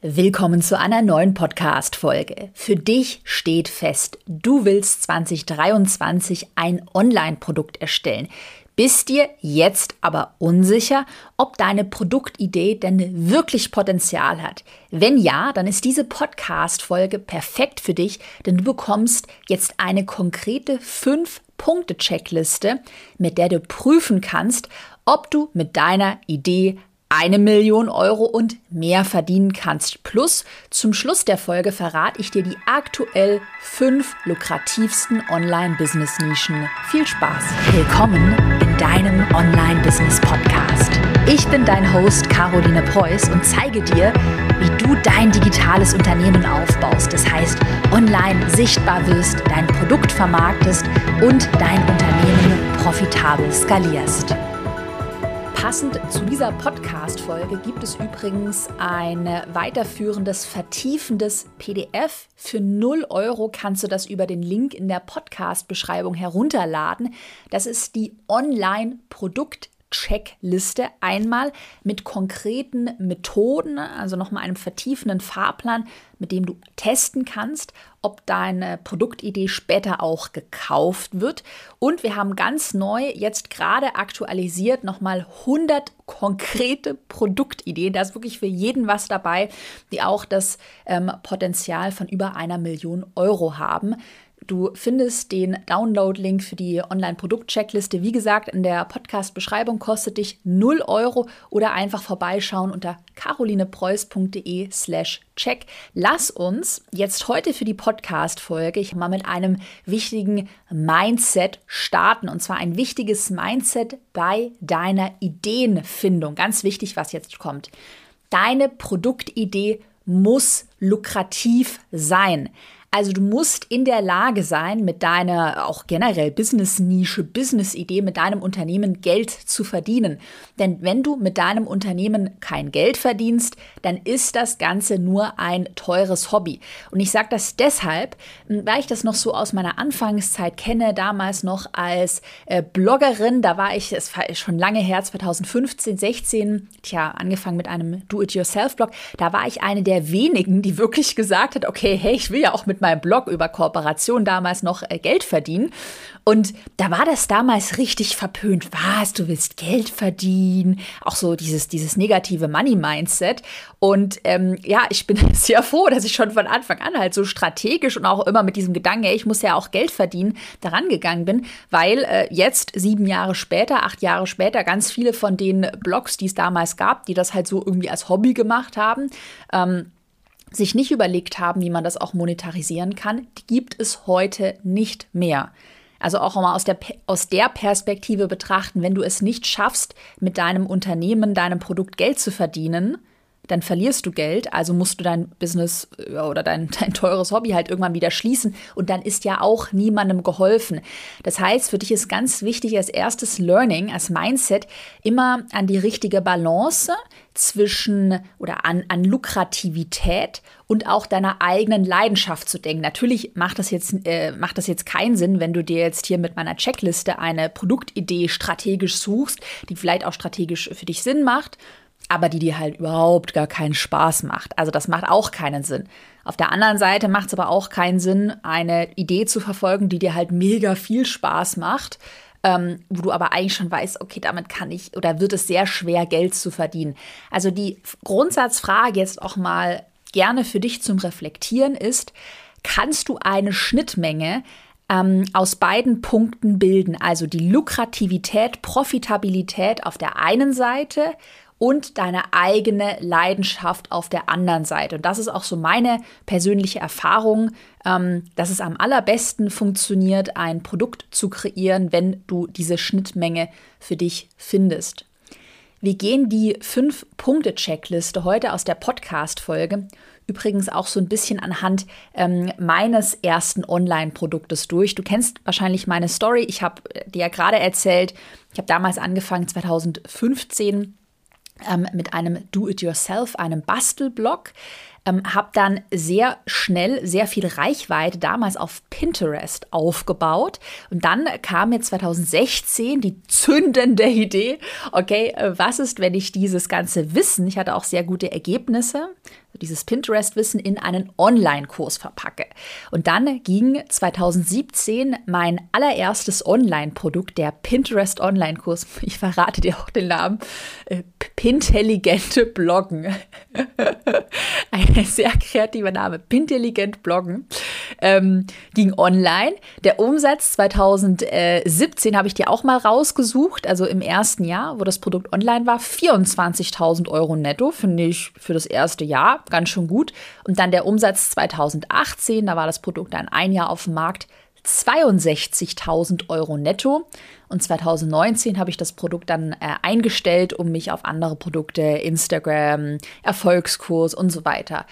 Willkommen zu einer neuen Podcast-Folge. Für dich steht fest, du willst 2023 ein Online-Produkt erstellen. Bist dir jetzt aber unsicher, ob deine Produktidee denn wirklich Potenzial hat? Wenn ja, dann ist diese Podcast-Folge perfekt für dich, denn du bekommst jetzt eine konkrete 5-Punkte-Checkliste, mit der du prüfen kannst, ob du mit deiner Idee eine Million Euro und mehr verdienen kannst. Plus zum Schluss der Folge verrate ich dir die aktuell fünf lukrativsten Online-Business-Nischen. Viel Spaß! Willkommen in deinem Online-Business-Podcast. Ich bin dein Host Caroline Preuß und zeige dir, wie du dein digitales Unternehmen aufbaust. Das heißt, online sichtbar wirst, dein Produkt vermarktest und dein Unternehmen profitabel skalierst. Passend zu dieser Podcast-Folge gibt es übrigens ein weiterführendes, vertiefendes PDF. Für 0 Euro kannst du das über den Link in der Podcast-Beschreibung herunterladen. Das ist die Online-Produkt- Checkliste einmal mit konkreten Methoden, also nochmal einem vertiefenden Fahrplan, mit dem du testen kannst, ob deine Produktidee später auch gekauft wird. Und wir haben ganz neu, jetzt gerade aktualisiert, nochmal 100 konkrete Produktideen. Da ist wirklich für jeden was dabei, die auch das ähm, Potenzial von über einer Million Euro haben. Du findest den Download-Link für die Online-Produkt-Checkliste, wie gesagt, in der Podcast-Beschreibung kostet dich 0 Euro oder einfach vorbeischauen unter carolinepreuß.de slash check. Lass uns jetzt heute für die Podcast-Folge mal mit einem wichtigen Mindset starten und zwar ein wichtiges Mindset bei deiner Ideenfindung. Ganz wichtig, was jetzt kommt. Deine Produktidee muss lukrativ sein. Also du musst in der Lage sein, mit deiner auch generell Business-Nische, Business-Idee, mit deinem Unternehmen Geld zu verdienen. Denn wenn du mit deinem Unternehmen kein Geld verdienst, dann ist das Ganze nur ein teures Hobby. Und ich sage das deshalb, hm, weil ich das noch so aus meiner Anfangszeit kenne, damals noch als äh, Bloggerin, da war ich, es war schon lange her, 2015, 16, tja, angefangen mit einem Do-it-yourself-Blog, da war ich eine der wenigen, die wirklich gesagt hat, okay, hey, ich will ja auch mit mit meinem Blog über Kooperation damals noch äh, Geld verdienen. Und da war das damals richtig verpönt. Was, du willst Geld verdienen? Auch so dieses, dieses negative Money-Mindset. Und ähm, ja, ich bin sehr froh, dass ich schon von Anfang an halt so strategisch und auch immer mit diesem Gedanken, ey, ich muss ja auch Geld verdienen, daran gegangen bin, weil äh, jetzt sieben Jahre später, acht Jahre später, ganz viele von den Blogs, die es damals gab, die das halt so irgendwie als Hobby gemacht haben, ähm, sich nicht überlegt haben, wie man das auch monetarisieren kann, die gibt es heute nicht mehr. Also auch mal aus der, aus der Perspektive betrachten, wenn du es nicht schaffst, mit deinem Unternehmen, deinem Produkt Geld zu verdienen, dann verlierst du Geld, also musst du dein Business oder dein, dein teures Hobby halt irgendwann wieder schließen und dann ist ja auch niemandem geholfen. Das heißt, für dich ist ganz wichtig als erstes Learning, als Mindset, immer an die richtige Balance zwischen oder an, an Lukrativität und auch deiner eigenen Leidenschaft zu denken. Natürlich macht das jetzt äh, macht das jetzt keinen Sinn, wenn du dir jetzt hier mit meiner Checkliste eine Produktidee strategisch suchst, die vielleicht auch strategisch für dich Sinn macht aber die dir halt überhaupt gar keinen Spaß macht. Also das macht auch keinen Sinn. Auf der anderen Seite macht es aber auch keinen Sinn, eine Idee zu verfolgen, die dir halt mega viel Spaß macht, ähm, wo du aber eigentlich schon weißt, okay, damit kann ich oder wird es sehr schwer, Geld zu verdienen. Also die Grundsatzfrage jetzt auch mal gerne für dich zum Reflektieren ist, kannst du eine Schnittmenge ähm, aus beiden Punkten bilden, also die Lukrativität, Profitabilität auf der einen Seite und deine eigene Leidenschaft auf der anderen Seite. Und das ist auch so meine persönliche Erfahrung, ähm, dass es am allerbesten funktioniert, ein Produkt zu kreieren, wenn du diese Schnittmenge für dich findest. Wir gehen die Fünf-Punkte-Checkliste heute aus der Podcast-Folge übrigens auch so ein bisschen anhand ähm, meines ersten Online-Produktes durch. Du kennst wahrscheinlich meine Story. Ich habe dir ja gerade erzählt, ich habe damals angefangen, 2015 ähm, mit einem Do-it-yourself, einem Bastelblog. ähm, habe dann sehr schnell sehr viel Reichweite damals auf Pinterest aufgebaut. Und dann kam mir 2016 die zündende Idee, okay, äh, was ist, wenn ich dieses ganze Wissen, ich hatte auch sehr gute Ergebnisse, dieses Pinterest-Wissen in einen Online-Kurs verpacke. Und dann ging 2017 mein allererstes Online-Produkt, der Pinterest Online-Kurs, ich verrate dir auch den Namen, äh, Pintelligente Bloggen. Ein sehr kreativer Name, Pintelligent Bloggen, ähm, ging online. Der Umsatz 2017 habe ich dir auch mal rausgesucht, also im ersten Jahr, wo das Produkt online war, 24.000 Euro netto, finde ich für das erste Jahr ganz schön gut. Und dann der Umsatz 2018, da war das Produkt dann ein Jahr auf dem Markt, 62.000 Euro netto. Und 2019 habe ich das Produkt dann äh, eingestellt, um mich auf andere Produkte, Instagram, Erfolgskurs und so weiter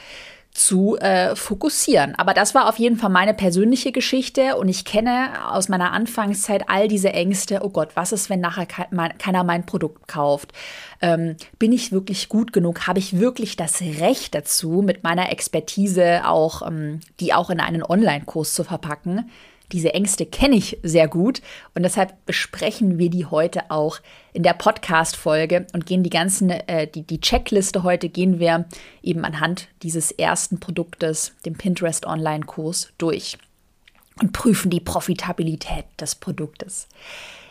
zu äh, fokussieren. Aber das war auf jeden Fall meine persönliche Geschichte und ich kenne aus meiner Anfangszeit all diese Ängste. Oh Gott, was ist, wenn nachher keiner mein Produkt kauft? Ähm, bin ich wirklich gut genug? Habe ich wirklich das Recht dazu, mit meiner Expertise auch, ähm, die auch in einen Online-Kurs zu verpacken? Diese Ängste kenne ich sehr gut und deshalb besprechen wir die heute auch in der Podcast-Folge und gehen die ganzen, äh, die, die Checkliste heute gehen wir eben anhand dieses ersten Produktes, dem Pinterest Online-Kurs, durch und prüfen die Profitabilität des Produktes.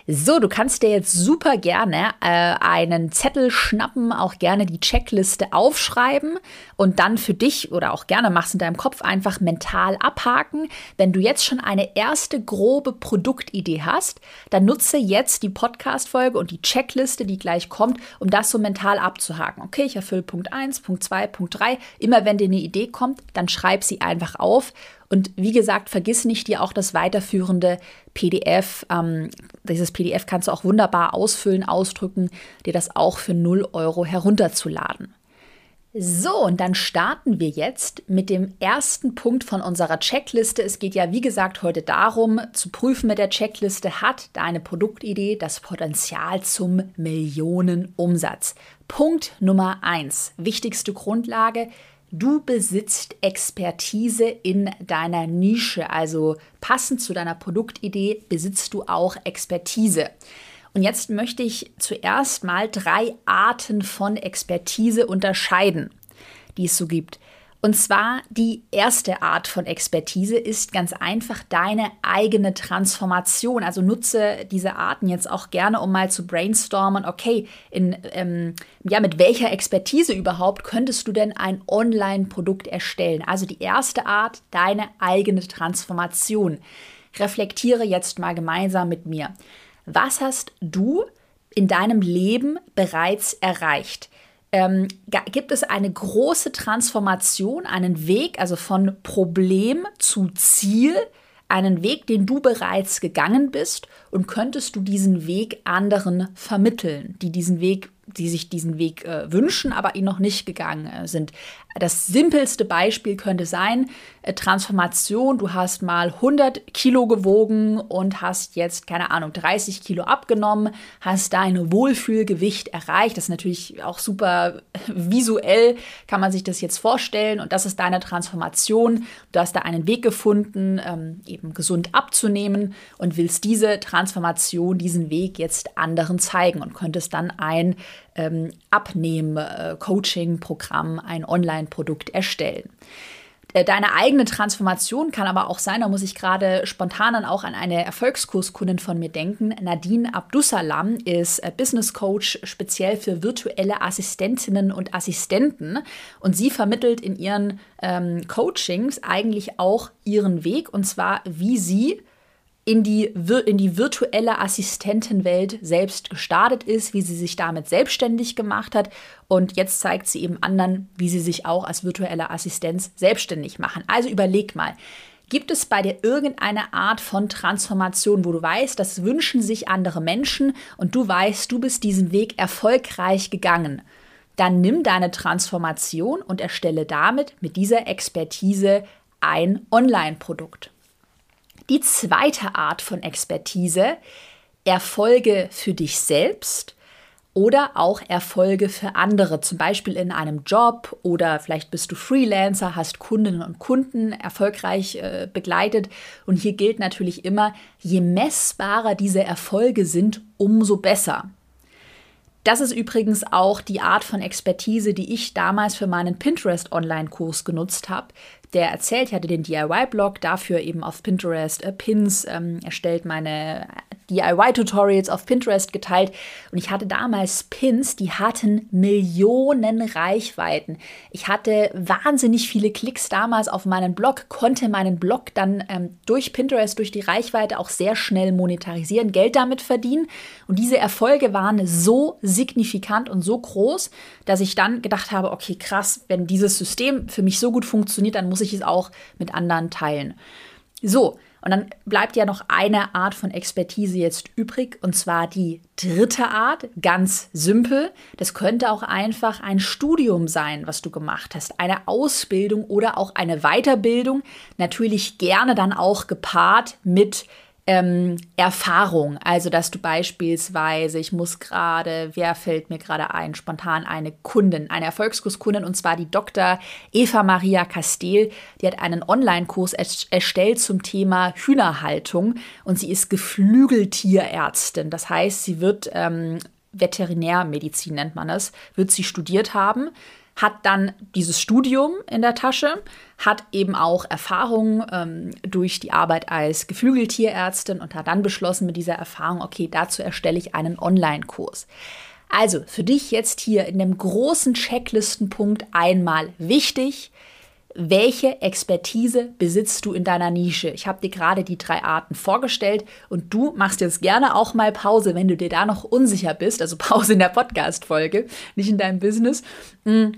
So, du kannst dir jetzt super gerne äh, einen Zettel schnappen, auch gerne die Checkliste aufschreiben und dann für dich oder auch gerne machst in deinem Kopf einfach mental abhaken. Wenn du jetzt schon eine erste grobe Produktidee hast, dann nutze jetzt die Podcast-Folge und die Checkliste, die gleich kommt, um das so mental abzuhaken. Okay, ich erfülle Punkt 1, Punkt 2, Punkt 3. Immer wenn dir eine Idee kommt, dann schreib sie einfach auf und wie gesagt, vergiss nicht, dir auch das weiterführende PDF, ähm, dieses PDF kannst du auch wunderbar ausfüllen, ausdrücken, dir das auch für 0 Euro herunterzuladen. So, und dann starten wir jetzt mit dem ersten Punkt von unserer Checkliste. Es geht ja, wie gesagt, heute darum, zu prüfen mit der Checkliste, hat deine Produktidee das Potenzial zum Millionenumsatz. Punkt Nummer eins, wichtigste Grundlage, Du besitzt Expertise in deiner Nische, also passend zu deiner Produktidee besitzt du auch Expertise. Und jetzt möchte ich zuerst mal drei Arten von Expertise unterscheiden, die es so gibt. Und zwar die erste Art von Expertise ist ganz einfach deine eigene Transformation. Also nutze diese Arten jetzt auch gerne, um mal zu brainstormen, okay, in, ähm, ja, mit welcher Expertise überhaupt könntest du denn ein Online-Produkt erstellen? Also die erste Art, deine eigene Transformation. Reflektiere jetzt mal gemeinsam mit mir. Was hast du in deinem Leben bereits erreicht? Ähm, gibt es eine große Transformation, einen Weg, also von Problem zu Ziel, einen Weg, den du bereits gegangen bist und könntest du diesen Weg anderen vermitteln, die diesen Weg die sich diesen Weg äh, wünschen, aber ihn noch nicht gegangen äh, sind. Das simpelste Beispiel könnte sein, äh, Transformation, du hast mal 100 Kilo gewogen und hast jetzt, keine Ahnung, 30 Kilo abgenommen, hast dein Wohlfühlgewicht erreicht. Das ist natürlich auch super visuell, kann man sich das jetzt vorstellen und das ist deine Transformation. Du hast da einen Weg gefunden, ähm, eben gesund abzunehmen und willst diese Transformation, diesen Weg jetzt anderen zeigen und könntest dann ein ähm, Abnehmen-Coaching-Programm, ein Online-Produkt erstellen. Äh, deine eigene Transformation kann aber auch sein, da muss ich gerade spontan auch an eine Erfolgskurskundin von mir denken. Nadine Abdussalam ist äh, Business Coach speziell für virtuelle Assistentinnen und Assistenten und sie vermittelt in ihren ähm, Coachings eigentlich auch ihren Weg und zwar, wie sie in die, in die virtuelle Assistentenwelt selbst gestartet ist, wie sie sich damit selbstständig gemacht hat. Und jetzt zeigt sie eben anderen, wie sie sich auch als virtuelle Assistenz selbstständig machen. Also überleg mal. Gibt es bei dir irgendeine Art von Transformation, wo du weißt, das wünschen sich andere Menschen und du weißt, du bist diesen Weg erfolgreich gegangen? Dann nimm deine Transformation und erstelle damit mit dieser Expertise ein Online-Produkt. Die zweite Art von Expertise, Erfolge für dich selbst oder auch Erfolge für andere, zum Beispiel in einem Job oder vielleicht bist du Freelancer, hast Kundinnen und Kunden erfolgreich äh, begleitet. Und hier gilt natürlich immer, je messbarer diese Erfolge sind, umso besser. Das ist übrigens auch die Art von Expertise, die ich damals für meinen Pinterest-Online-Kurs genutzt habe. Der erzählt, ich hatte den DIY-Blog, dafür eben auf Pinterest äh, Pins ähm, erstellt, meine DIY-Tutorials auf Pinterest geteilt und ich hatte damals Pins, die hatten Millionen Reichweiten. Ich hatte wahnsinnig viele Klicks damals auf meinen Blog, konnte meinen Blog dann ähm, durch Pinterest, durch die Reichweite auch sehr schnell monetarisieren, Geld damit verdienen. Und diese Erfolge waren so signifikant und so groß, dass ich dann gedacht habe, okay, krass, wenn dieses System für mich so gut funktioniert, dann muss ich es auch mit anderen teilen. So, und dann bleibt ja noch eine Art von Expertise jetzt übrig, und zwar die dritte Art, ganz simpel. Das könnte auch einfach ein Studium sein, was du gemacht hast, eine Ausbildung oder auch eine Weiterbildung, natürlich gerne dann auch gepaart mit ähm, Erfahrung. Also, dass du beispielsweise, ich muss gerade, wer fällt mir gerade ein, spontan eine Kundin, eine Erfolgskurskundin, und zwar die Dr. Eva Maria Castel, die hat einen Online-Kurs erstellt zum Thema Hühnerhaltung und sie ist Geflügeltierärztin. Das heißt, sie wird ähm, Veterinärmedizin nennt man es, wird sie studiert haben hat dann dieses Studium in der Tasche, hat eben auch Erfahrung ähm, durch die Arbeit als Geflügeltierärztin und hat dann beschlossen mit dieser Erfahrung, okay, dazu erstelle ich einen Online-Kurs. Also für dich jetzt hier in dem großen Checklistenpunkt einmal wichtig, welche Expertise besitzt du in deiner Nische? Ich habe dir gerade die drei Arten vorgestellt und du machst jetzt gerne auch mal Pause, wenn du dir da noch unsicher bist, also Pause in der Podcast-Folge, nicht in deinem Business. Mm,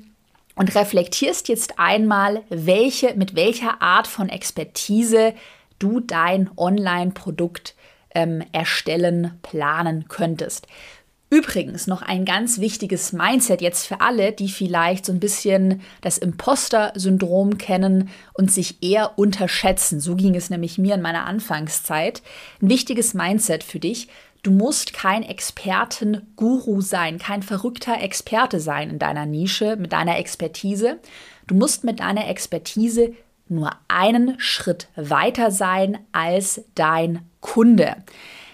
und reflektierst jetzt einmal, welche, mit welcher Art von Expertise du dein Online-Produkt ähm, erstellen, planen könntest. Übrigens noch ein ganz wichtiges Mindset jetzt für alle, die vielleicht so ein bisschen das Imposter-Syndrom kennen und sich eher unterschätzen. So ging es nämlich mir in meiner Anfangszeit. Ein wichtiges Mindset für dich. Du musst kein Experten-Guru sein, kein verrückter Experte sein in deiner Nische, mit deiner Expertise. Du musst mit deiner Expertise nur einen Schritt weiter sein als dein Kunde.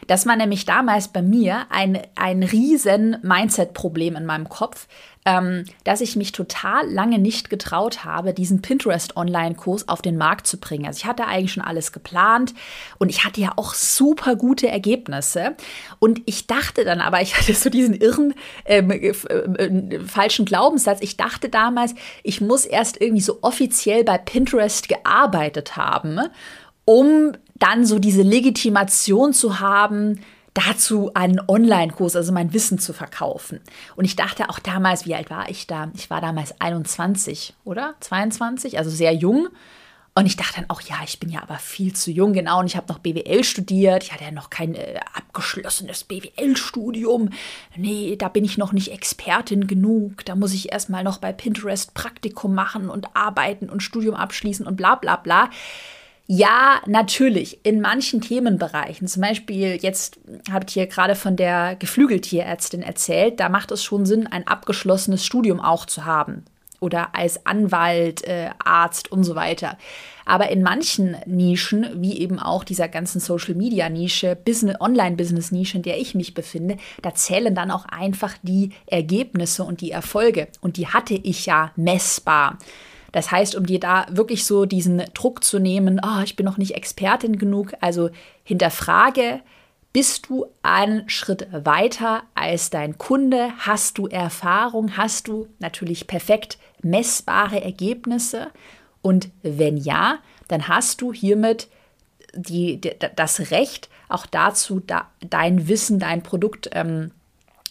Das war nämlich damals bei mir ein, ein riesen Mindset-Problem in meinem Kopf, ähm, dass ich mich total lange nicht getraut habe, diesen Pinterest-Online-Kurs auf den Markt zu bringen. Also ich hatte eigentlich schon alles geplant und ich hatte ja auch super gute Ergebnisse. Und ich dachte dann aber, ich hatte so diesen irren, ähm, äh, äh, falschen Glaubenssatz. Ich dachte damals, ich muss erst irgendwie so offiziell bei Pinterest gearbeitet haben, um dann so diese Legitimation zu haben, dazu einen Online-Kurs, also mein Wissen zu verkaufen. Und ich dachte auch damals, wie alt war ich da? Ich war damals 21, oder? 22, also sehr jung. Und ich dachte dann auch, ja, ich bin ja aber viel zu jung, genau. Und ich habe noch BWL studiert. Ich hatte ja noch kein äh, abgeschlossenes BWL-Studium. Nee, da bin ich noch nicht Expertin genug. Da muss ich erstmal noch bei Pinterest Praktikum machen und arbeiten und Studium abschließen und bla bla bla. Ja, natürlich. In manchen Themenbereichen, zum Beispiel jetzt habe ich hier gerade von der Geflügeltierärztin erzählt, da macht es schon Sinn, ein abgeschlossenes Studium auch zu haben. Oder als Anwalt, äh, Arzt und so weiter. Aber in manchen Nischen, wie eben auch dieser ganzen Social-Media-Nische, Business, Online-Business-Nische, in der ich mich befinde, da zählen dann auch einfach die Ergebnisse und die Erfolge. Und die hatte ich ja messbar. Das heißt, um dir da wirklich so diesen Druck zu nehmen, oh, ich bin noch nicht Expertin genug, also hinterfrage, bist du einen Schritt weiter als dein Kunde? Hast du Erfahrung? Hast du natürlich perfekt messbare Ergebnisse? Und wenn ja, dann hast du hiermit die, das Recht, auch dazu da, dein Wissen, dein Produkt ähm,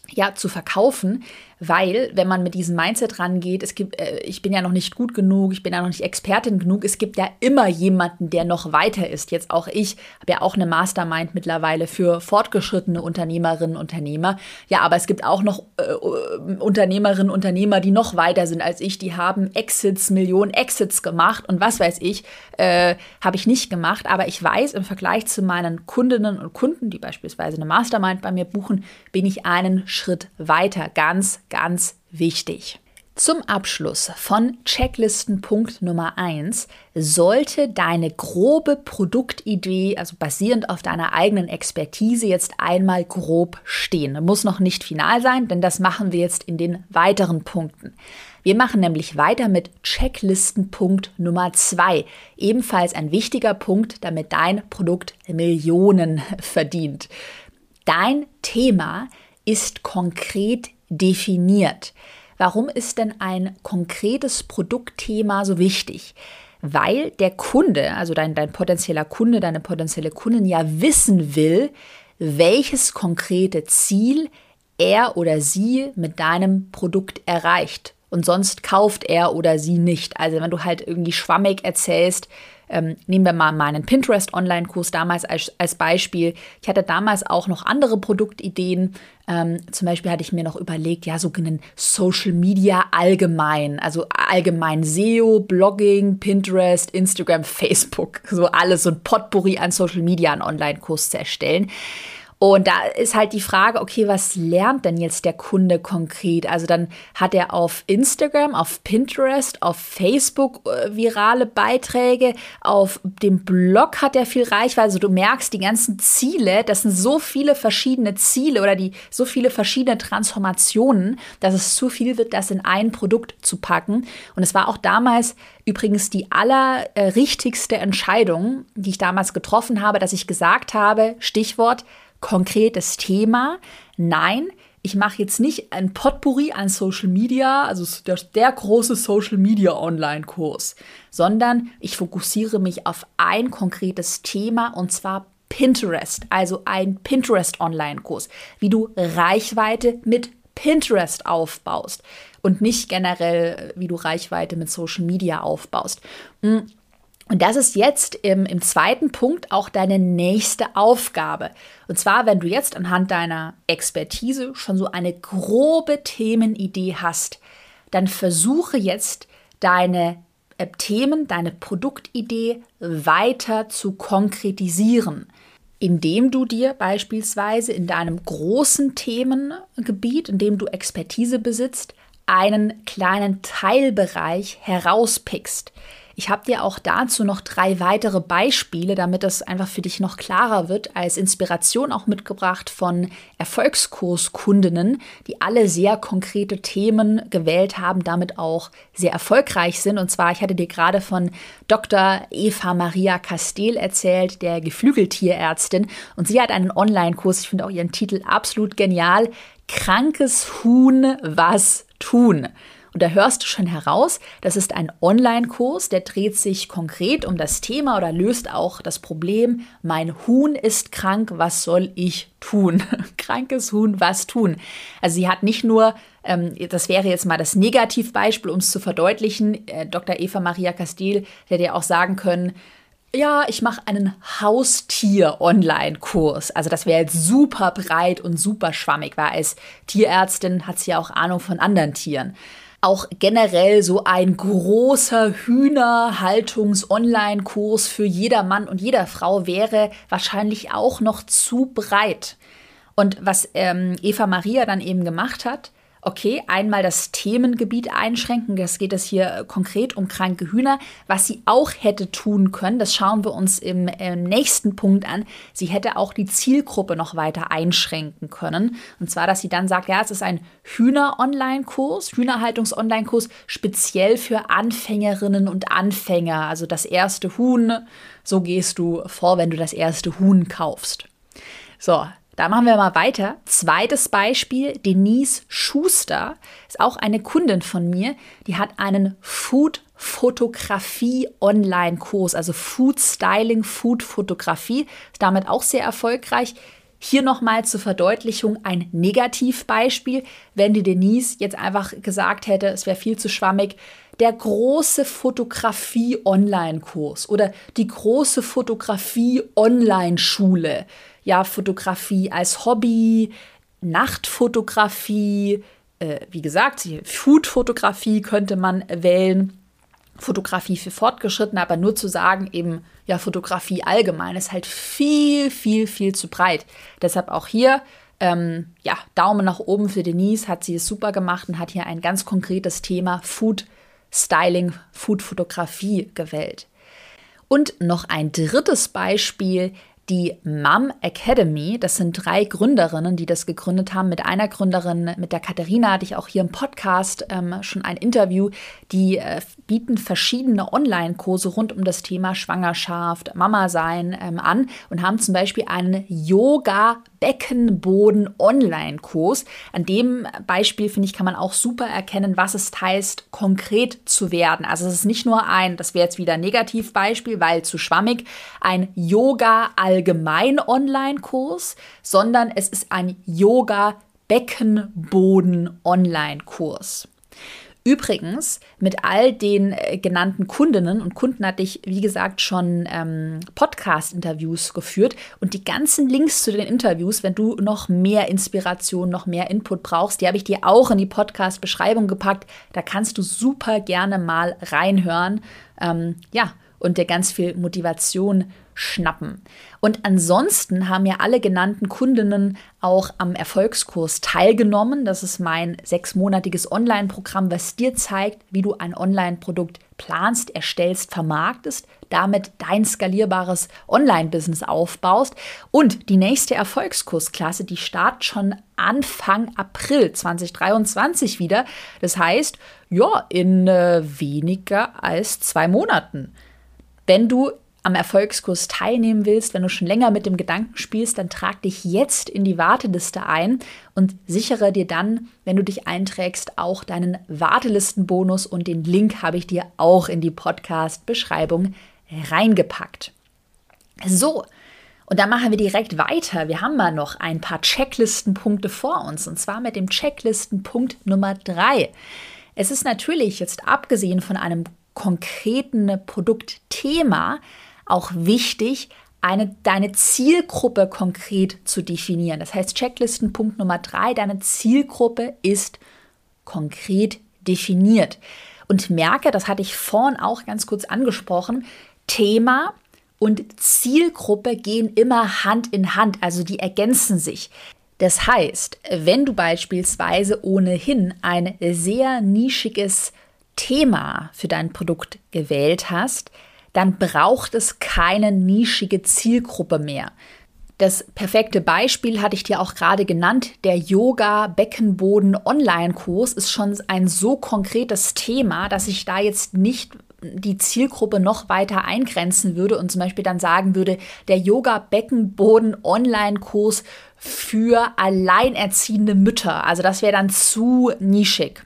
ja, zu verkaufen, weil wenn man mit diesem Mindset rangeht, es gibt, äh, ich bin ja noch nicht gut genug, ich bin ja noch nicht Expertin genug, es gibt ja immer jemanden, der noch weiter ist. Jetzt auch ich habe ja auch eine Mastermind mittlerweile für fortgeschrittene Unternehmerinnen und Unternehmer. Ja, aber es gibt auch noch äh, Unternehmerinnen und Unternehmer, die noch weiter sind als ich, die haben Exits, Millionen Exits gemacht und was weiß ich, äh, habe ich nicht gemacht. Aber ich weiß, im Vergleich zu meinen Kundinnen und Kunden, die beispielsweise eine Mastermind bei mir buchen, bin ich einen Schritt weiter. Ganz, ganz wichtig. Zum Abschluss von Checklistenpunkt Nummer 1 sollte deine grobe Produktidee, also basierend auf deiner eigenen Expertise, jetzt einmal grob stehen. Muss noch nicht final sein, denn das machen wir jetzt in den weiteren Punkten. Wir machen nämlich weiter mit Checklistenpunkt Nummer 2. Ebenfalls ein wichtiger Punkt, damit dein Produkt Millionen verdient. Dein Thema ist konkret definiert. Warum ist denn ein konkretes Produktthema so wichtig? Weil der Kunde, also dein, dein potenzieller Kunde, deine potenzielle Kundin ja wissen will, welches konkrete Ziel er oder sie mit deinem Produkt erreicht. Und sonst kauft er oder sie nicht. Also wenn du halt irgendwie schwammig erzählst, ähm, nehmen wir mal meinen Pinterest-Online-Kurs damals als, als Beispiel. Ich hatte damals auch noch andere Produktideen. Ähm, zum Beispiel hatte ich mir noch überlegt, ja, so einen Social Media allgemein, also allgemein SEO, Blogging, Pinterest, Instagram, Facebook, so alles, so ein Potpourri an Social Media, einen Online-Kurs zu erstellen. Und da ist halt die Frage, okay, was lernt denn jetzt der Kunde konkret? Also dann hat er auf Instagram, auf Pinterest, auf Facebook äh, virale Beiträge, auf dem Blog hat er viel Reichweite. Also du merkst die ganzen Ziele, das sind so viele verschiedene Ziele oder die so viele verschiedene Transformationen, dass es zu viel wird, das in ein Produkt zu packen. Und es war auch damals übrigens die allerrichtigste Entscheidung, die ich damals getroffen habe, dass ich gesagt habe, Stichwort, konkretes Thema. Nein, ich mache jetzt nicht ein Potpourri an Social Media, also der, der große Social Media Online-Kurs, sondern ich fokussiere mich auf ein konkretes Thema und zwar Pinterest, also ein Pinterest Online-Kurs, wie du Reichweite mit Pinterest aufbaust und nicht generell, wie du Reichweite mit Social Media aufbaust. Und das ist jetzt im, im zweiten Punkt auch deine nächste Aufgabe. Und zwar, wenn du jetzt anhand deiner Expertise schon so eine grobe Themenidee hast, dann versuche jetzt deine äh, Themen, deine Produktidee weiter zu konkretisieren, indem du dir beispielsweise in deinem großen Themengebiet, in dem du Expertise besitzt, einen kleinen Teilbereich herauspickst. Ich habe dir auch dazu noch drei weitere Beispiele, damit es einfach für dich noch klarer wird, als Inspiration auch mitgebracht von Erfolgskurskundinnen, die alle sehr konkrete Themen gewählt haben, damit auch sehr erfolgreich sind. Und zwar, ich hatte dir gerade von Dr. Eva Maria Castel erzählt, der Geflügeltierärztin. Und sie hat einen Online-Kurs, ich finde auch ihren Titel absolut genial. Krankes Huhn was tun. Und da hörst du schon heraus, das ist ein Online-Kurs, der dreht sich konkret um das Thema oder löst auch das Problem, mein Huhn ist krank, was soll ich tun? Krankes Huhn, was tun? Also sie hat nicht nur, ähm, das wäre jetzt mal das Negativbeispiel, um es zu verdeutlichen, äh, Dr. Eva Maria Castil hätte ja auch sagen können, ja, ich mache einen Haustier-Online-Kurs. Also das wäre jetzt super breit und super schwammig, weil als Tierärztin hat sie ja auch Ahnung von anderen Tieren auch generell so ein großer Hühnerhaltungs-Online-Kurs für jeder Mann und jeder Frau wäre wahrscheinlich auch noch zu breit. Und was ähm, Eva Maria dann eben gemacht hat, okay, einmal das Themengebiet einschränken. Das geht es hier äh, konkret um kranke Hühner. Was sie auch hätte tun können, das schauen wir uns im, im nächsten Punkt an. Sie hätte auch die Zielgruppe noch weiter einschränken können. Und zwar, dass sie dann sagt, ja, es ist ein Hühner-Online-Kurs, Hühnerhaltungs-Online-Kurs, speziell für Anfängerinnen und Anfänger. Also das erste Huhn, so gehst du vor, wenn du das erste Huhn kaufst. So, da machen wir mal weiter. Zweites Beispiel, Denise Schuster ist auch eine Kundin von mir, die hat einen Food Fotografie Online Kurs, also Food Styling, Food Fotografie, ist damit auch sehr erfolgreich. Hier nochmal zur Verdeutlichung ein Negativbeispiel. Wenn die Denise jetzt einfach gesagt hätte, es wäre viel zu schwammig, der große Fotografie-Online-Kurs oder die große Fotografie-Online-Schule. Ja, Fotografie als Hobby, Nachtfotografie, äh, wie gesagt, Food-Fotografie könnte man wählen. Fotografie für Fortgeschrittene, aber nur zu sagen, eben ja, Fotografie allgemein ist halt viel, viel, viel zu breit. Deshalb auch hier, ähm, ja, Daumen nach oben für Denise, hat sie es super gemacht und hat hier ein ganz konkretes Thema Food Styling, Food Fotografie gewählt. Und noch ein drittes Beispiel, die Mom Academy. Das sind drei Gründerinnen, die das gegründet haben. Mit einer Gründerin, mit der Katharina, hatte ich auch hier im Podcast ähm, schon ein Interview. Die äh, bieten verschiedene Online-Kurse rund um das Thema Schwangerschaft, Mama sein ähm, an und haben zum Beispiel einen Yoga Beckenboden-Online-Kurs. An dem Beispiel, finde ich, kann man auch super erkennen, was es heißt, konkret zu werden. Also es ist nicht nur ein, das wäre jetzt wieder ein Negativbeispiel, weil zu schwammig, ein Yoga-Allgemein-Online-Kurs, sondern es ist ein Yoga-Beckenboden-Online-Kurs. Übrigens, mit all den äh, genannten Kundinnen und Kunden hatte ich, wie gesagt, schon ähm, Podcast-Interviews geführt. Und die ganzen Links zu den Interviews, wenn du noch mehr Inspiration, noch mehr Input brauchst, die habe ich dir auch in die Podcast-Beschreibung gepackt. Da kannst du super gerne mal reinhören. Ähm, ja, und dir ganz viel Motivation schnappen. Und ansonsten haben ja alle genannten Kundinnen auch am Erfolgskurs teilgenommen. Das ist mein sechsmonatiges Online-Programm, was dir zeigt, wie du ein Online-Produkt planst, erstellst, vermarktest, damit dein skalierbares Online-Business aufbaust. Und die nächste Erfolgskursklasse, die startet schon Anfang April 2023 wieder. Das heißt, ja, in äh, weniger als zwei Monaten. Wenn du am Erfolgskurs teilnehmen willst, wenn du schon länger mit dem Gedanken spielst, dann trag dich jetzt in die Warteliste ein und sichere dir dann, wenn du dich einträgst, auch deinen Wartelistenbonus und den Link habe ich dir auch in die Podcast-Beschreibung reingepackt. So, und dann machen wir direkt weiter. Wir haben mal noch ein paar Checklistenpunkte vor uns und zwar mit dem Checklistenpunkt Nummer drei. Es ist natürlich jetzt abgesehen von einem konkreten Produktthema auch wichtig, eine, deine Zielgruppe konkret zu definieren. Das heißt, Checklistenpunkt Nummer drei, deine Zielgruppe ist konkret definiert. Und merke, das hatte ich vorhin auch ganz kurz angesprochen, Thema und Zielgruppe gehen immer Hand in Hand, also die ergänzen sich. Das heißt, wenn du beispielsweise ohnehin ein sehr nischiges Thema für dein Produkt gewählt hast, dann braucht es keine nischige Zielgruppe mehr. Das perfekte Beispiel hatte ich dir auch gerade genannt. Der Yoga Beckenboden Online-Kurs ist schon ein so konkretes Thema, dass ich da jetzt nicht die Zielgruppe noch weiter eingrenzen würde und zum Beispiel dann sagen würde, der Yoga Beckenboden Online-Kurs für alleinerziehende Mütter. Also das wäre dann zu nischig.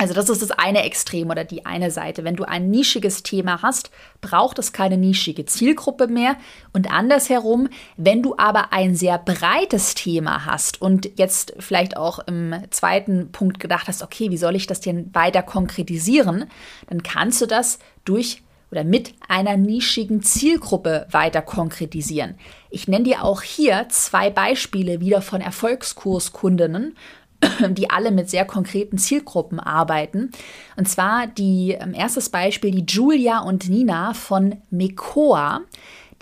Also das ist das eine Extrem oder die eine Seite. Wenn du ein nischiges Thema hast, braucht es keine nischige Zielgruppe mehr. Und andersherum, wenn du aber ein sehr breites Thema hast und jetzt vielleicht auch im zweiten Punkt gedacht hast, okay, wie soll ich das denn weiter konkretisieren, dann kannst du das durch oder mit einer nischigen Zielgruppe weiter konkretisieren. Ich nenne dir auch hier zwei Beispiele wieder von Erfolgskurskundinnen die alle mit sehr konkreten Zielgruppen arbeiten. Und zwar die ähm, erstes Beispiel, die Julia und Nina von Mekoa.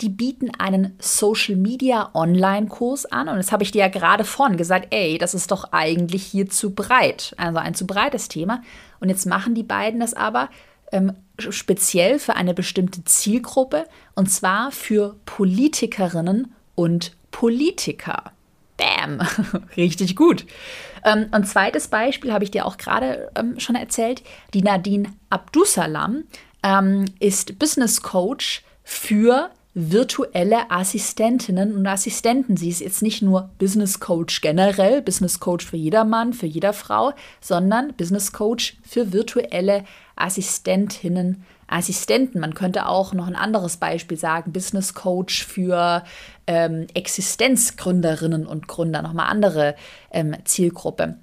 Die bieten einen Social Media Online-Kurs an. Und das habe ich dir ja gerade vorhin gesagt, ey, das ist doch eigentlich hier zu breit. Also ein zu breites Thema. Und jetzt machen die beiden das aber ähm, speziell für eine bestimmte Zielgruppe. Und zwar für Politikerinnen und Politiker. Bam, richtig gut. Ähm, ein zweites Beispiel habe ich dir auch gerade ähm, schon erzählt. Die Nadine Abdusalam ähm, ist Business Coach für virtuelle Assistentinnen und Assistenten. Sie ist jetzt nicht nur Business Coach generell, Business Coach für jeder Mann, für jeder Frau, sondern Business Coach für virtuelle Assistentinnen, Assistenten. Man könnte auch noch ein anderes Beispiel sagen, Business Coach für ähm, Existenzgründerinnen und Gründer, nochmal andere ähm, Zielgruppe.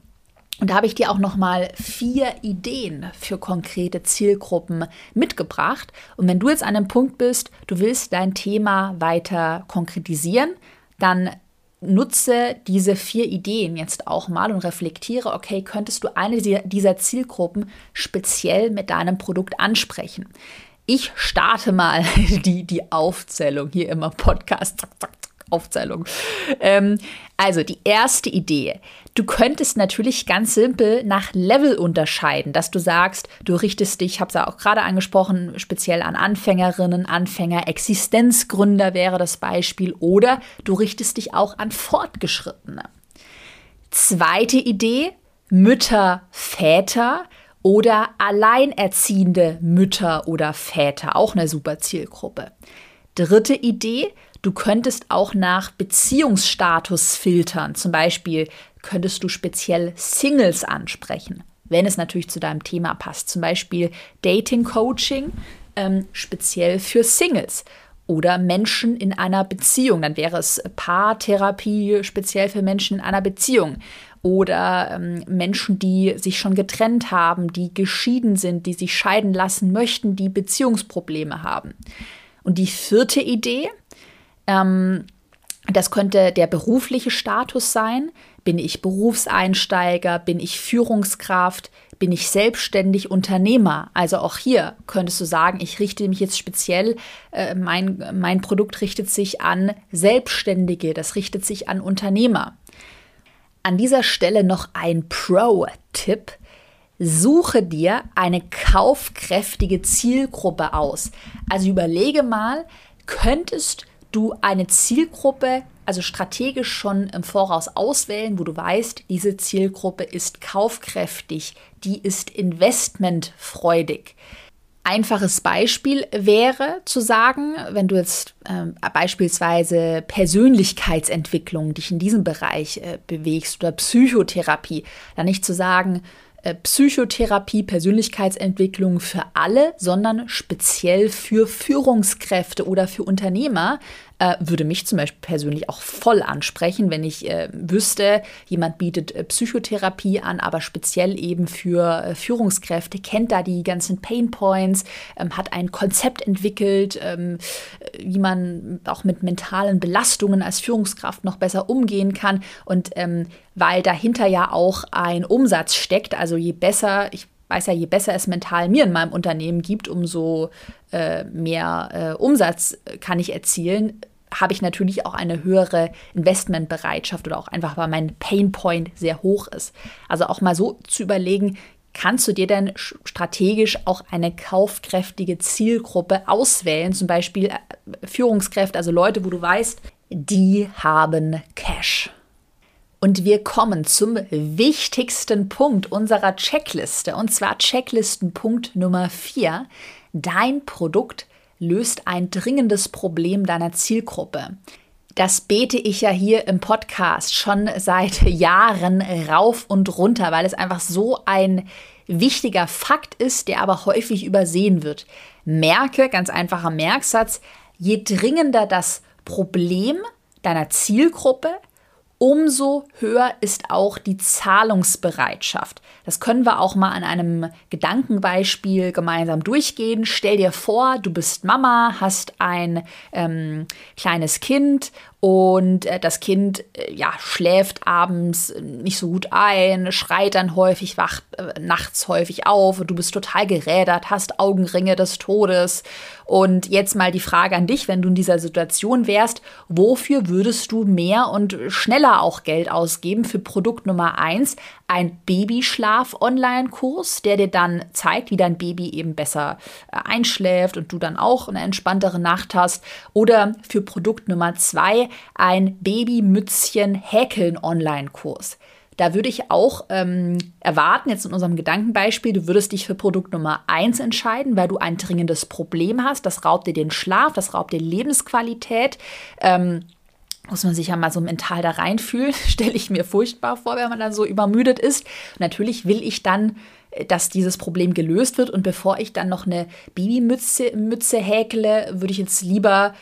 Und da habe ich dir auch nochmal vier Ideen für konkrete Zielgruppen mitgebracht. Und wenn du jetzt an einem Punkt bist, du willst dein Thema weiter konkretisieren, dann nutze diese vier Ideen jetzt auch mal und reflektiere, okay, könntest du eine dieser Zielgruppen speziell mit deinem Produkt ansprechen? Ich starte mal die, die Aufzählung hier immer Podcast. Zack, zack, zack, Aufzählung. Ähm, also die erste Idee. Du könntest natürlich ganz simpel nach Level unterscheiden, dass du sagst, du richtest dich, ich habe es ja auch gerade angesprochen, speziell an Anfängerinnen, Anfänger, Existenzgründer wäre das Beispiel, oder du richtest dich auch an Fortgeschrittene. Zweite Idee, Mütter, Väter oder alleinerziehende Mütter oder Väter, auch eine super Zielgruppe. Dritte Idee, Du könntest auch nach Beziehungsstatus filtern. Zum Beispiel könntest du speziell Singles ansprechen, wenn es natürlich zu deinem Thema passt. Zum Beispiel Dating Coaching ähm, speziell für Singles oder Menschen in einer Beziehung. Dann wäre es Paartherapie speziell für Menschen in einer Beziehung oder ähm, Menschen, die sich schon getrennt haben, die geschieden sind, die sich scheiden lassen möchten, die Beziehungsprobleme haben. Und die vierte Idee, ähm, das könnte der berufliche Status sein. Bin ich Berufseinsteiger? Bin ich Führungskraft? Bin ich selbstständig Unternehmer? Also auch hier könntest du sagen, ich richte mich jetzt speziell, äh, mein, mein Produkt richtet sich an Selbstständige, das richtet sich an Unternehmer. An dieser Stelle noch ein Pro-Tipp. Suche dir eine kaufkräftige Zielgruppe aus. Also überlege mal, könntest du du eine Zielgruppe, also strategisch schon im Voraus auswählen, wo du weißt, diese Zielgruppe ist kaufkräftig, die ist investmentfreudig. Einfaches Beispiel wäre zu sagen, wenn du jetzt äh, beispielsweise Persönlichkeitsentwicklung dich in diesem Bereich äh, bewegst oder Psychotherapie, dann nicht zu sagen, Psychotherapie, Persönlichkeitsentwicklung für alle, sondern speziell für Führungskräfte oder für Unternehmer, äh, würde mich zum Beispiel persönlich auch voll ansprechen, wenn ich äh, wüsste, jemand bietet äh, Psychotherapie an, aber speziell eben für äh, Führungskräfte, kennt da die ganzen Pain Points, ähm, hat ein Konzept entwickelt, ähm, wie man auch mit mentalen Belastungen als Führungskraft noch besser umgehen kann. Und ähm, weil dahinter ja auch ein Umsatz steckt, also je besser, ich weiß ja, je besser es mental mir in meinem Unternehmen gibt, umso äh, mehr äh, Umsatz kann ich erzielen, habe ich natürlich auch eine höhere Investmentbereitschaft oder auch einfach, weil mein Painpoint sehr hoch ist. Also auch mal so zu überlegen, kannst du dir denn strategisch auch eine kaufkräftige Zielgruppe auswählen, zum Beispiel äh, Führungskräfte, also Leute, wo du weißt, die haben Cash. Und wir kommen zum wichtigsten Punkt unserer Checkliste, und zwar Checklistenpunkt Nummer 4. Dein Produkt löst ein dringendes Problem deiner Zielgruppe. Das bete ich ja hier im Podcast schon seit Jahren rauf und runter, weil es einfach so ein wichtiger Fakt ist, der aber häufig übersehen wird. Merke, ganz einfacher Merksatz, je dringender das Problem deiner Zielgruppe, umso höher ist auch die Zahlungsbereitschaft. Das können wir auch mal an einem Gedankenbeispiel gemeinsam durchgehen. Stell dir vor, du bist Mama, hast ein ähm, kleines Kind und äh, das Kind äh, ja, schläft abends nicht so gut ein, schreit dann häufig, wacht äh, nachts häufig auf du bist total gerädert, hast Augenringe des Todes. Und jetzt mal die Frage an dich, wenn du in dieser Situation wärst, wofür würdest du mehr und schneller auch Geld ausgeben für Produkt Nummer eins? Ein Babyschlaf-Online-Kurs, der dir dann zeigt, wie dein Baby eben besser äh, einschläft und du dann auch eine entspanntere Nacht hast. Oder für Produkt Nummer zwei ein Babymützchen-Häkeln-Online-Kurs. Da würde ich auch ähm, erwarten, jetzt in unserem Gedankenbeispiel, du würdest dich für Produkt Nummer 1 entscheiden, weil du ein dringendes Problem hast. Das raubt dir den Schlaf, das raubt dir Lebensqualität. Ähm, muss man sich ja mal so mental da reinfühlen, stelle ich mir furchtbar vor, wenn man dann so übermüdet ist. natürlich will ich dann, äh, dass dieses Problem gelöst wird und bevor ich dann noch eine Babymütze Mütze häkle, würde ich jetzt lieber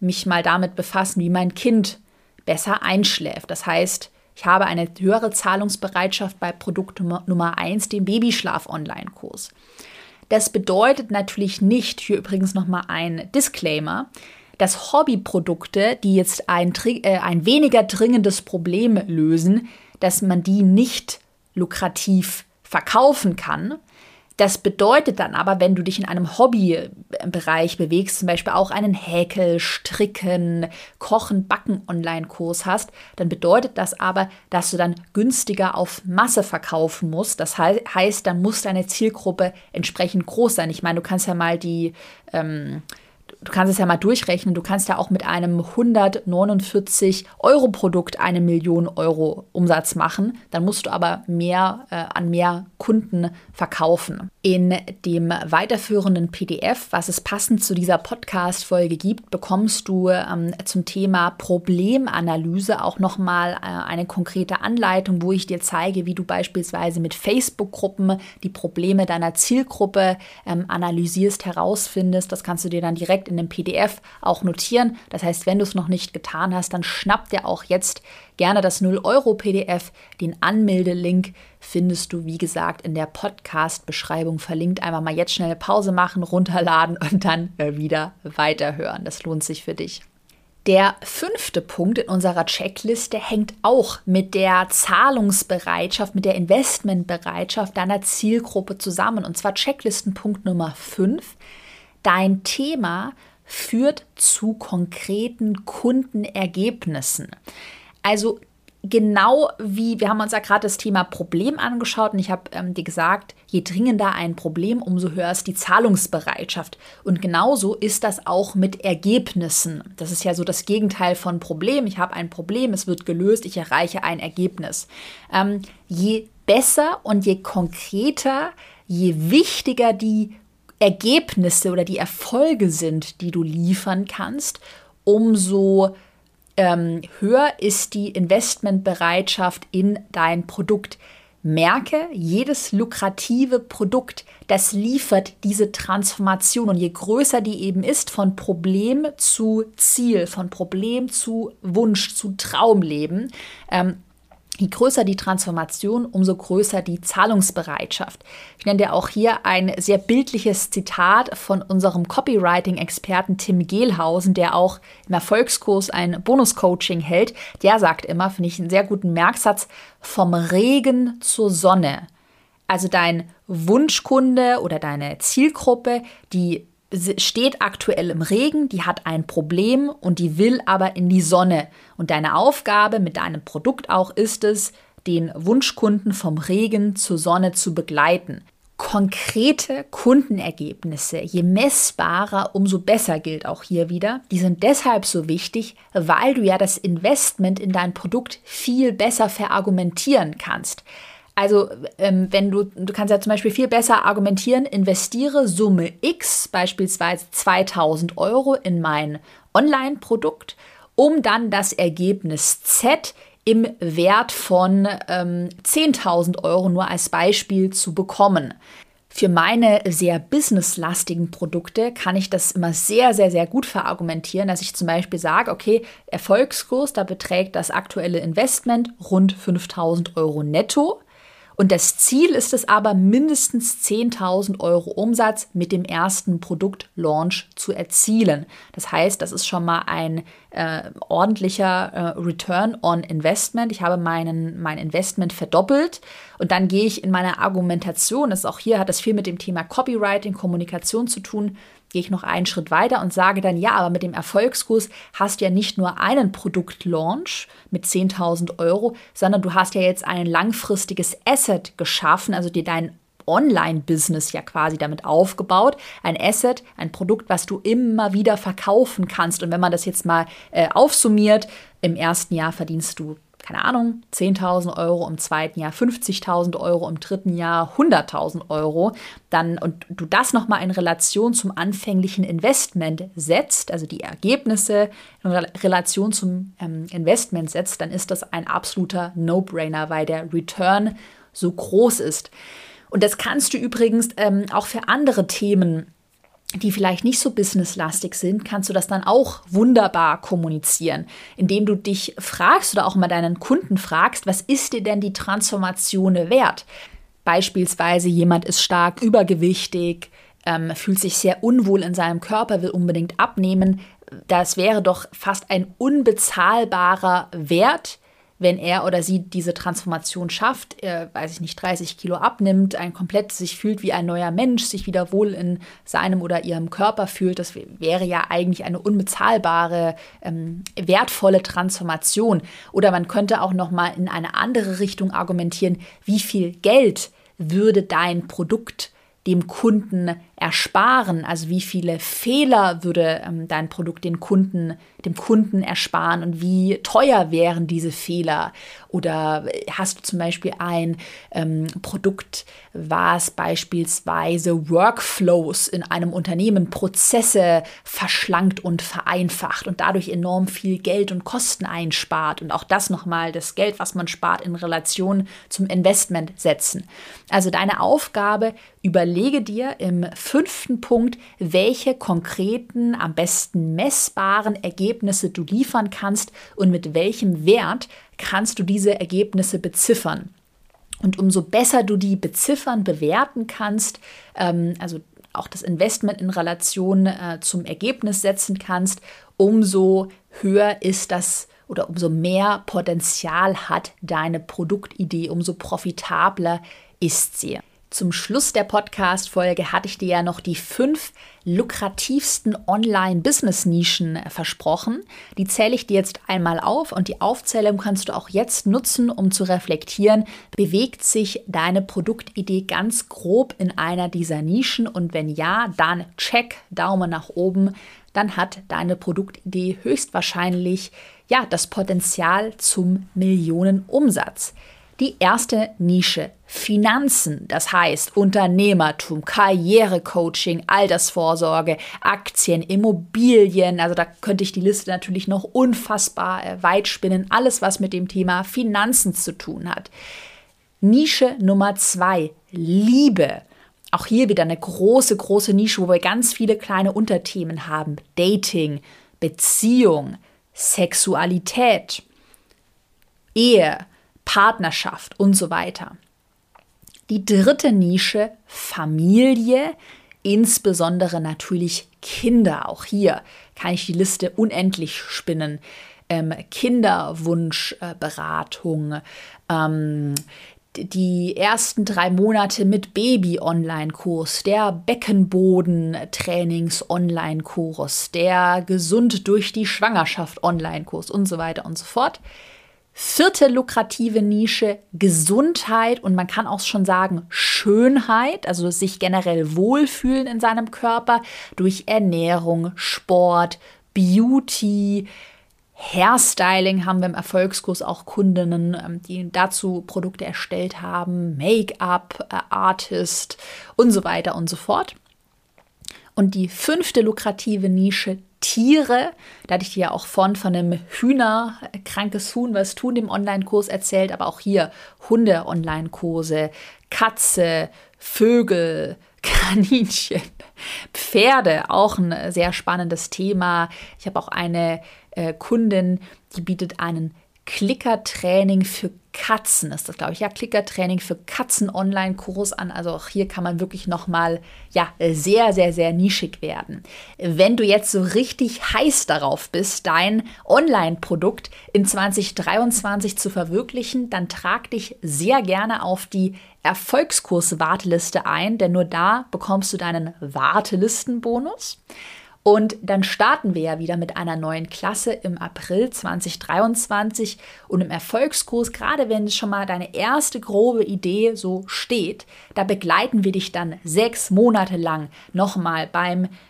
mich mal damit befassen, wie mein Kind besser einschläft. Das heißt, ich habe eine höhere Zahlungsbereitschaft bei Produkt Nummer 1, dem Babyschlaf-Online-Kurs. Das bedeutet natürlich nicht, hier übrigens nochmal ein Disclaimer, dass Hobbyprodukte, die jetzt ein, äh, ein weniger dringendes Problem lösen, dass man die nicht lukrativ verkaufen kann. Das bedeutet dann aber, wenn du dich in einem Hobbybereich bewegst, zum Beispiel auch einen Häkel, Stricken, Kochen, Backen Online-Kurs hast, dann bedeutet das aber, dass du dann günstiger auf Masse verkaufen musst. Das heißt, dann muss deine Zielgruppe entsprechend groß sein. Ich meine, du kannst ja mal die ähm, du kannst es ja mal durchrechnen, du kannst ja auch mit einem 149 Euro Produkt eine Million Euro Umsatz machen. Dann musst du aber mehr äh, an mehr Kunden verkaufen. In dem weiterführenden PDF, was es passend zu dieser Podcast-Folge gibt, bekommst du ähm, zum Thema Problemanalyse auch nochmal äh, eine konkrete Anleitung, wo ich dir zeige, wie du beispielsweise mit Facebook-Gruppen die Probleme deiner Zielgruppe ähm, analysierst, herausfindest. Das kannst du dir dann direkt in dem PDF auch notieren. Das heißt, wenn du es noch nicht getan hast, dann schnapp dir auch jetzt gerne das 0-Euro-PDF. Den Anmeldelink findest du, wie gesagt, in der Podcast-Beschreibung verlinkt. Einmal mal jetzt schnell Pause machen, runterladen und dann wieder weiterhören. Das lohnt sich für dich. Der fünfte Punkt in unserer Checkliste hängt auch mit der Zahlungsbereitschaft, mit der Investmentbereitschaft deiner Zielgruppe zusammen. Und zwar Checklistenpunkt Nummer 5. Dein Thema führt zu konkreten Kundenergebnissen. Also genau wie, wir haben uns ja gerade das Thema Problem angeschaut und ich habe ähm, dir gesagt, je dringender ein Problem, umso höher ist die Zahlungsbereitschaft. Und genauso ist das auch mit Ergebnissen. Das ist ja so das Gegenteil von Problem. Ich habe ein Problem, es wird gelöst, ich erreiche ein Ergebnis. Ähm, je besser und je konkreter, je wichtiger die Ergebnisse oder die Erfolge sind, die du liefern kannst, umso ähm, höher ist die Investmentbereitschaft in dein Produkt. Merke, jedes lukrative Produkt, das liefert diese Transformation. Und je größer die eben ist, von Problem zu Ziel, von Problem zu Wunsch, zu Traumleben, ähm, Je größer die Transformation, umso größer die Zahlungsbereitschaft. Ich nenne dir auch hier ein sehr bildliches Zitat von unserem Copywriting-Experten Tim Gehlhausen, der auch im Erfolgskurs ein Bonus-Coaching hält. Der sagt immer, finde ich einen sehr guten Merksatz, vom Regen zur Sonne. Also dein Wunschkunde oder deine Zielgruppe, die steht aktuell im Regen, die hat ein Problem und die will aber in die Sonne. Und deine Aufgabe mit deinem Produkt auch ist es, den Wunschkunden vom Regen zur Sonne zu begleiten. Konkrete Kundenergebnisse, je messbarer, umso besser gilt auch hier wieder. Die sind deshalb so wichtig, weil du ja das Investment in dein Produkt viel besser verargumentieren kannst. Also, ähm, wenn du, du kannst ja zum Beispiel viel besser argumentieren, investiere Summe X, beispielsweise 2000 Euro in mein Online-Produkt, um dann das Ergebnis Z im Wert von ähm, 10.000 Euro nur als Beispiel zu bekommen. Für meine sehr businesslastigen Produkte kann ich das immer sehr, sehr, sehr gut verargumentieren, dass ich zum Beispiel sage, okay, Erfolgskurs, da beträgt das aktuelle Investment rund 5000 Euro netto. Und das Ziel ist es aber, mindestens 10.000 Euro Umsatz mit dem ersten Produktlaunch zu erzielen. Das heißt, das ist schon mal ein äh, ordentlicher äh, Return on Investment. Ich habe meinen, mein Investment verdoppelt und dann gehe ich in meine Argumentation, das ist auch hier, hat das viel mit dem Thema Copywriting, Kommunikation zu tun, gehe ich noch einen Schritt weiter und sage dann, ja, aber mit dem Erfolgskurs hast du ja nicht nur einen Produktlaunch mit 10.000 Euro, sondern du hast ja jetzt ein langfristiges Asset geschaffen, also dir dein Online-Business ja quasi damit aufgebaut. Ein Asset, ein Produkt, was du immer wieder verkaufen kannst. Und wenn man das jetzt mal äh, aufsummiert, im ersten Jahr verdienst du keine Ahnung, 10.000 Euro, im zweiten Jahr 50.000 Euro, im dritten Jahr 100.000 Euro, dann und du das nochmal in Relation zum anfänglichen Investment setzt, also die Ergebnisse in Relation zum ähm, Investment setzt, dann ist das ein absoluter No-Brainer, weil der Return so groß ist. Und das kannst du übrigens ähm, auch für andere Themen die vielleicht nicht so businesslastig sind, kannst du das dann auch wunderbar kommunizieren, indem du dich fragst oder auch mal deinen Kunden fragst, was ist dir denn die Transformation wert? Beispielsweise jemand ist stark übergewichtig, ähm, fühlt sich sehr unwohl in seinem Körper, will unbedingt abnehmen. Das wäre doch fast ein unbezahlbarer Wert, wenn er oder sie diese Transformation schafft, er, weiß ich nicht, 30 Kilo abnimmt, ein komplett sich fühlt wie ein neuer Mensch, sich wieder wohl in seinem oder ihrem Körper fühlt, das wäre ja eigentlich eine unbezahlbare, ähm, wertvolle Transformation. Oder man könnte auch noch mal in eine andere Richtung argumentieren, wie viel Geld würde dein Produkt dem Kunden ersparen? Also wie viele Fehler würde ähm, dein Produkt den Kunden, dem Kunden ersparen und wie teuer wären diese Fehler? Oder hast du zum Beispiel ein ähm, Produkt, was beispielsweise Workflows in einem Unternehmen, Prozesse verschlankt und vereinfacht und dadurch enorm viel Geld und Kosten einspart und auch das nochmal das Geld, was man spart, in Relation zum Investment setzen. Also deine Aufgabe, überlege dir im fünften Punkt, welche konkreten, am besten messbaren Ergebnisse du liefern kannst und mit welchem Wert kannst du diese Ergebnisse beziffern. Und umso besser du die beziffern, bewerten kannst, ähm, also auch das Investment in Relation äh, zum Ergebnis setzen kannst, umso höher ist das oder umso mehr Potenzial hat deine Produktidee, umso profitabler ist sie. Zum Schluss der Podcast-Folge hatte ich dir ja noch die fünf lukrativsten Online-Business-Nischen versprochen. Die zähle ich dir jetzt einmal auf und die Aufzählung kannst du auch jetzt nutzen, um zu reflektieren, bewegt sich deine Produktidee ganz grob in einer dieser Nischen und wenn ja, dann check, Daumen nach oben, dann hat deine Produktidee höchstwahrscheinlich ja das Potenzial zum Millionenumsatz. Die erste Nische Finanzen, das heißt Unternehmertum, Karrierecoaching, Altersvorsorge, Aktien, Immobilien, also da könnte ich die Liste natürlich noch unfassbar äh, weit spinnen, alles was mit dem Thema Finanzen zu tun hat. Nische Nummer zwei, Liebe. Auch hier wieder eine große, große Nische, wo wir ganz viele kleine Unterthemen haben. Dating, Beziehung, Sexualität, Ehe, Partnerschaft und so weiter. Die dritte Nische, Familie, insbesondere natürlich Kinder. Auch hier kann ich die Liste unendlich spinnen. Ähm, Kinderwunschberatung, ähm, die ersten drei Monate mit Baby-Online-Kurs, der Beckenboden-Trainings-Online-Kurs, der Gesund durch die Schwangerschaft-Online-Kurs und so weiter und so fort. Vierte lukrative Nische, Gesundheit und man kann auch schon sagen Schönheit, also sich generell wohlfühlen in seinem Körper durch Ernährung, Sport, Beauty, Hairstyling haben wir im Erfolgskurs auch Kundinnen, ähm, die dazu Produkte erstellt haben, Make-up, äh, Artist und so weiter und so fort. Und die fünfte lukrative Nische, Tiere. Da hatte ich dir ja auch von, von einem Hühner, krankes Huhn, was tun, dem Online-Kurs erzählt, aber auch hier Hunde-Online-Kurse, Katze, Vögel, Kaninchen, Pferde, auch ein sehr spannendes Thema. Ich habe auch eine äh, Kundin, die bietet einen Klickertraining für Katzen ist das, glaube ich. Ja, Klickertraining für Katzen-Online-Kurs an. Also auch hier kann man wirklich nochmal ja, sehr, sehr, sehr nischig werden. Wenn du jetzt so richtig heiß darauf bist, dein Online-Produkt in 2023 zu verwirklichen, dann trag dich sehr gerne auf die Erfolgskurs-Warteliste ein, denn nur da bekommst du deinen Wartelistenbonus. Und dann starten wir ja wieder mit einer neuen Klasse im April 2023 und im Erfolgskurs, gerade wenn es schon mal deine erste grobe Idee so steht, da begleiten wir dich dann sechs Monate lang nochmal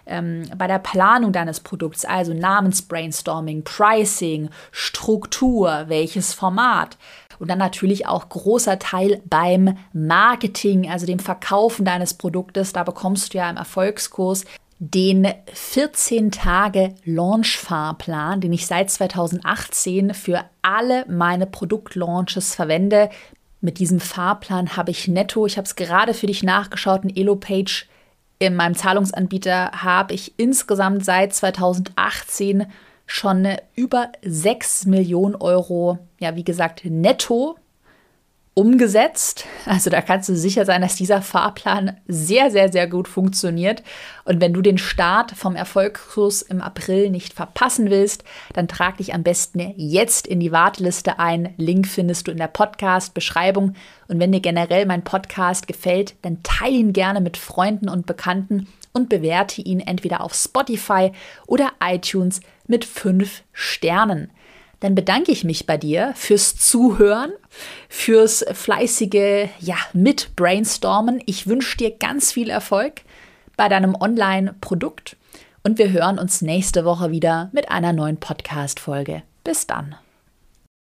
ähm, bei der Planung deines Produkts, also Namensbrainstorming, Pricing, Struktur, welches Format. Und dann natürlich auch großer Teil beim Marketing, also dem Verkaufen deines Produktes. Da bekommst du ja im Erfolgskurs den 14 Tage Launch-Fahrplan, den ich seit 2018 für alle meine Produktlaunches verwende. Mit diesem Fahrplan habe ich netto, ich habe es gerade für dich nachgeschaut, in Elo-Page in meinem Zahlungsanbieter habe ich insgesamt seit 2018 schon über 6 Millionen Euro, ja, wie gesagt, netto umgesetzt. Also da kannst du sicher sein, dass dieser Fahrplan sehr, sehr, sehr gut funktioniert. Und wenn du den Start vom Erfolgskurs im April nicht verpassen willst, dann trag dich am besten jetzt in die Warteliste ein. Link findest du in der Podcast-Beschreibung. Und wenn dir generell mein Podcast gefällt, dann teile ihn gerne mit Freunden und Bekannten und bewerte ihn entweder auf Spotify oder iTunes mit fünf Sternen dann bedanke ich mich bei dir fürs Zuhören, fürs fleißige ja, Mit-Brainstormen. Ich wünsche dir ganz viel Erfolg bei deinem Online-Produkt und wir hören uns nächste Woche wieder mit einer neuen Podcast-Folge. Bis dann.